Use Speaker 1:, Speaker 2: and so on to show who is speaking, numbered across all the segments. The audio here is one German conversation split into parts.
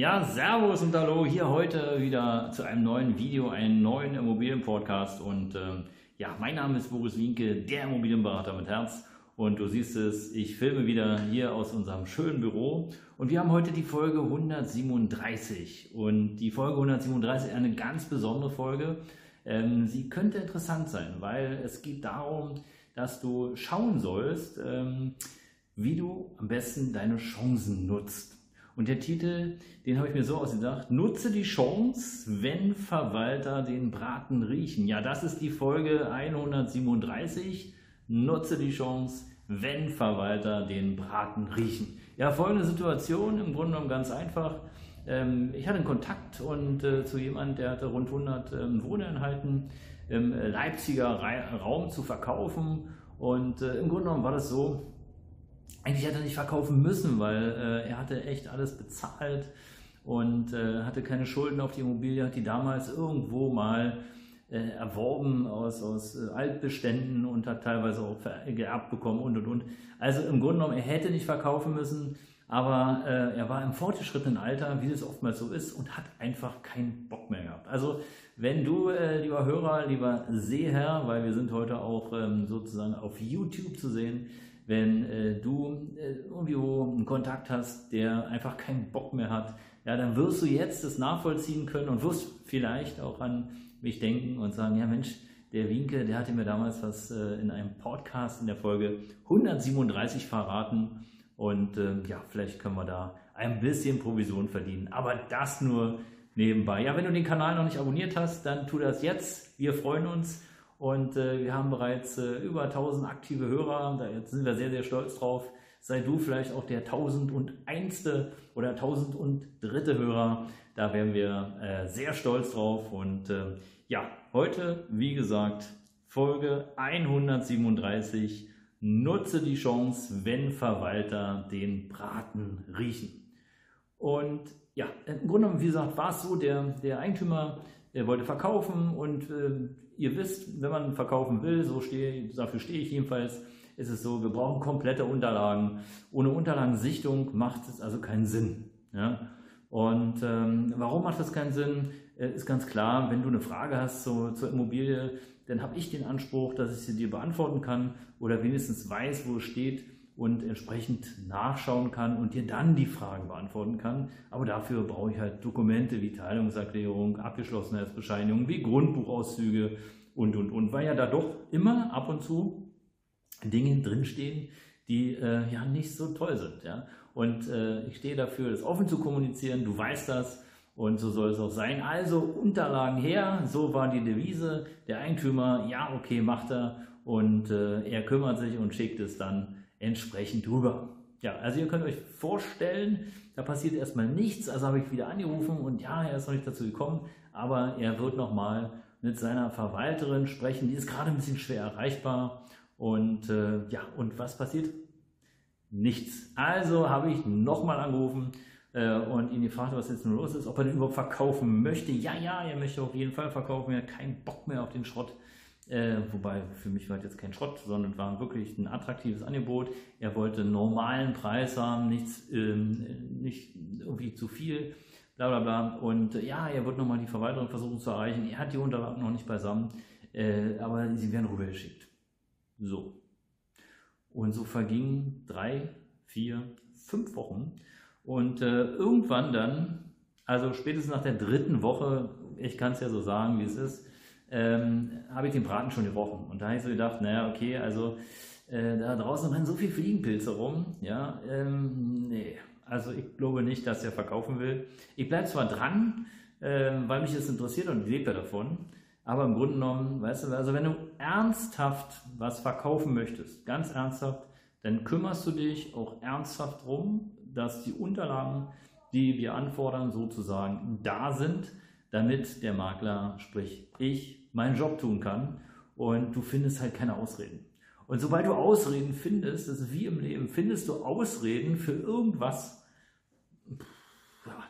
Speaker 1: Ja, Servus und Hallo, hier heute wieder zu einem neuen Video, einem neuen Immobilienpodcast. Und ähm, ja, mein Name ist Boris Wienke, der Immobilienberater mit Herz. Und du siehst es, ich filme wieder hier aus unserem schönen Büro. Und wir haben heute die Folge 137. Und die Folge 137 ist eine ganz besondere Folge. Ähm, sie könnte interessant sein, weil es geht darum, dass du schauen sollst, ähm, wie du am besten deine Chancen nutzt. Und der Titel, den habe ich mir so ausgedacht, nutze die Chance, wenn Verwalter den Braten riechen. Ja, das ist die Folge 137. Nutze die Chance, wenn Verwalter den Braten riechen. Ja, folgende Situation, im Grunde genommen ganz einfach. Ähm, ich hatte einen Kontakt und äh, zu jemandem, der hatte rund 100 ähm, Wohneinheiten im Leipziger Raum zu verkaufen. Und äh, im Grunde genommen war das so, eigentlich hätte er nicht verkaufen müssen, weil äh, er hatte echt alles bezahlt und äh, hatte keine Schulden auf die Immobilie, hat die damals irgendwo mal äh, erworben aus, aus äh, Altbeständen und hat teilweise auch geerbt bekommen und und und. Also im Grunde genommen, er hätte nicht verkaufen müssen, aber äh, er war im fortgeschrittenen Alter, wie es oftmals so ist, und hat einfach keinen Bock mehr gehabt. Also wenn du, äh, lieber Hörer, lieber Seher, weil wir sind heute auch ähm, sozusagen auf YouTube zu sehen, wenn äh, du äh, irgendwo einen Kontakt hast, der einfach keinen Bock mehr hat, ja, dann wirst du jetzt das nachvollziehen können und wirst vielleicht auch an mich denken und sagen, ja Mensch, der Winke, der hatte mir damals was äh, in einem Podcast in der Folge 137 verraten und äh, ja, vielleicht können wir da ein bisschen Provision verdienen, aber das nur nebenbei. Ja, wenn du den Kanal noch nicht abonniert hast, dann tu das jetzt. Wir freuen uns und äh, wir haben bereits äh, über 1000 aktive Hörer. Da jetzt sind wir sehr, sehr stolz drauf. Sei du vielleicht auch der 1001. oder 1003. Hörer. Da wären wir äh, sehr stolz drauf. Und äh, ja, heute, wie gesagt, Folge 137. Nutze die Chance, wenn Verwalter den Braten riechen. Und ja, im Grunde genommen, wie gesagt, war es so, der, der Eigentümer, der wollte verkaufen und äh, ihr wisst, wenn man verkaufen will, so stehe, dafür stehe ich jedenfalls, ist es so, wir brauchen komplette Unterlagen. Ohne Unterlagensichtung macht es also keinen Sinn. Ja? Und ähm, warum macht das keinen Sinn? Äh, ist ganz klar, wenn du eine Frage hast zu, zur Immobilie, dann habe ich den Anspruch, dass ich sie dir beantworten kann oder wenigstens weiß, wo es steht und entsprechend nachschauen kann und dir dann die Fragen beantworten kann. Aber dafür brauche ich halt Dokumente wie Teilungserklärung, Abgeschlossenheitsbescheinigung, wie Grundbuchauszüge und, und, und, weil ja da doch immer ab und zu Dinge drinstehen, die äh, ja nicht so toll sind. Ja? Und äh, ich stehe dafür, das offen zu kommunizieren, du weißt das und so soll es auch sein. Also Unterlagen her, so war die Devise. Der Eigentümer, ja, okay, macht er und äh, er kümmert sich und schickt es dann entsprechend rüber. Ja, also ihr könnt euch vorstellen, da passiert erstmal nichts, also habe ich wieder angerufen und ja, er ist noch nicht dazu gekommen, aber er wird nochmal mit seiner Verwalterin sprechen, die ist gerade ein bisschen schwer erreichbar und äh, ja, und was passiert? Nichts. Also habe ich nochmal angerufen äh, und ihn gefragt, was jetzt nur los ist, ob er den überhaupt verkaufen möchte. Ja, ja, er möchte auf jeden Fall verkaufen, er hat keinen Bock mehr auf den Schrott. Äh, wobei für mich war jetzt kein Schrott, sondern war wirklich ein attraktives Angebot. Er wollte einen normalen Preis haben, nichts, ähm, nicht irgendwie zu viel, bla bla bla. Und äh, ja, er wird nochmal die Verwaltung versuchen zu erreichen. Er hat die Unterlagen noch nicht beisammen, äh, aber sie werden rübergeschickt. So. Und so vergingen drei, vier, fünf Wochen. Und äh, irgendwann dann, also spätestens nach der dritten Woche, ich kann es ja so sagen, wie es ist, ähm, habe ich den Braten schon gerochen. Und da habe ich so gedacht, naja, okay, also äh, da draußen rennen so viele Fliegenpilze rum, ja, ähm, nee, also ich glaube nicht, dass er verkaufen will. Ich bleibe zwar dran, äh, weil mich das interessiert und ich lebe ja davon, aber im Grunde genommen, weißt du, also wenn du ernsthaft was verkaufen möchtest, ganz ernsthaft, dann kümmerst du dich auch ernsthaft darum, dass die Unterlagen, die wir anfordern, sozusagen da sind damit der Makler, sprich ich, meinen Job tun kann und du findest halt keine Ausreden. Und sobald du Ausreden findest, das ist wie im Leben, findest du Ausreden für irgendwas,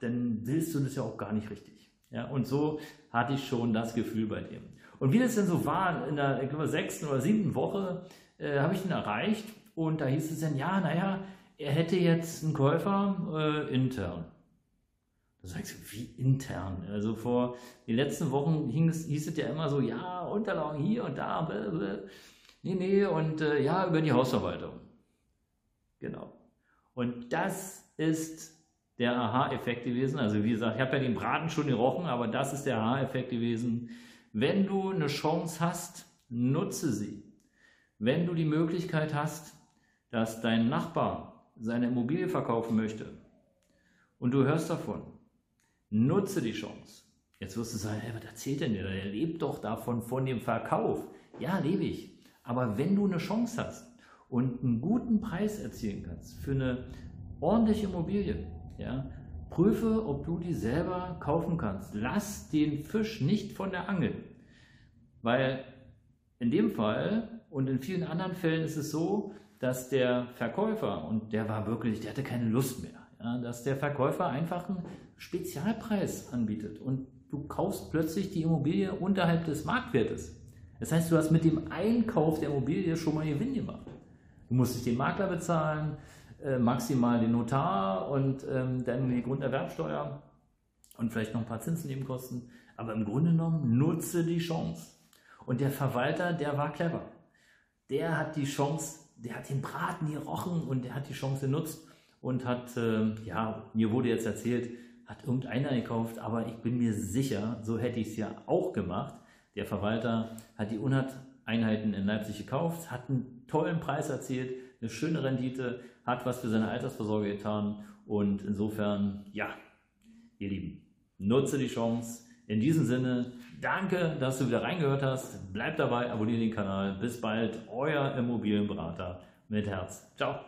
Speaker 1: dann willst du das ja auch gar nicht richtig. Ja, und so hatte ich schon das Gefühl bei dem. Und wie das denn so war, in der glaube, sechsten oder siebten Woche äh, habe ich ihn erreicht und da hieß es dann, ja, naja, er hätte jetzt einen Käufer äh, intern. Da sagst du, wie intern? Also vor den letzten Wochen hieß, hieß es ja immer so, ja, Unterlagen hier und da, blablabla. nee, nee, und äh, ja, über die Hausverwaltung. Genau. Und das ist der Aha-Effekt gewesen. Also wie gesagt, ich habe ja den Braten schon gerochen, aber das ist der Aha-Effekt gewesen. Wenn du eine Chance hast, nutze sie. Wenn du die Möglichkeit hast, dass dein Nachbar seine Immobilie verkaufen möchte und du hörst davon, nutze die Chance. Jetzt wirst du sagen, hey, was erzählt denn der? Der lebt doch davon, von dem Verkauf. Ja, lebe ich. Aber wenn du eine Chance hast und einen guten Preis erzielen kannst für eine ordentliche Immobilie, ja, prüfe, ob du die selber kaufen kannst. Lass den Fisch nicht von der Angel. Weil in dem Fall und in vielen anderen Fällen ist es so, dass der Verkäufer, und der war wirklich, der hatte keine Lust mehr, dass der Verkäufer einfach einen Spezialpreis anbietet und du kaufst plötzlich die Immobilie unterhalb des Marktwertes. Das heißt, du hast mit dem Einkauf der Immobilie schon mal Gewinn gemacht. Du musst nicht den Makler bezahlen, äh, maximal den Notar und ähm, dann die Grunderwerbsteuer und vielleicht noch ein paar Zinsnebenkosten. Aber im Grunde genommen nutze die Chance. Und der Verwalter, der war clever. Der hat die Chance, der hat den Braten gerochen und der hat die Chance genutzt und hat, äh, ja, mir wurde jetzt erzählt, hat irgendeiner gekauft, aber ich bin mir sicher, so hätte ich es ja auch gemacht. Der Verwalter hat die 100 Einheiten in Leipzig gekauft, hat einen tollen Preis erzielt, eine schöne Rendite, hat was für seine Altersvorsorge getan und insofern, ja, ihr Lieben, nutze die Chance. In diesem Sinne, danke, dass du wieder reingehört hast. Bleib dabei, abonniere den Kanal. Bis bald, euer Immobilienberater mit Herz. Ciao.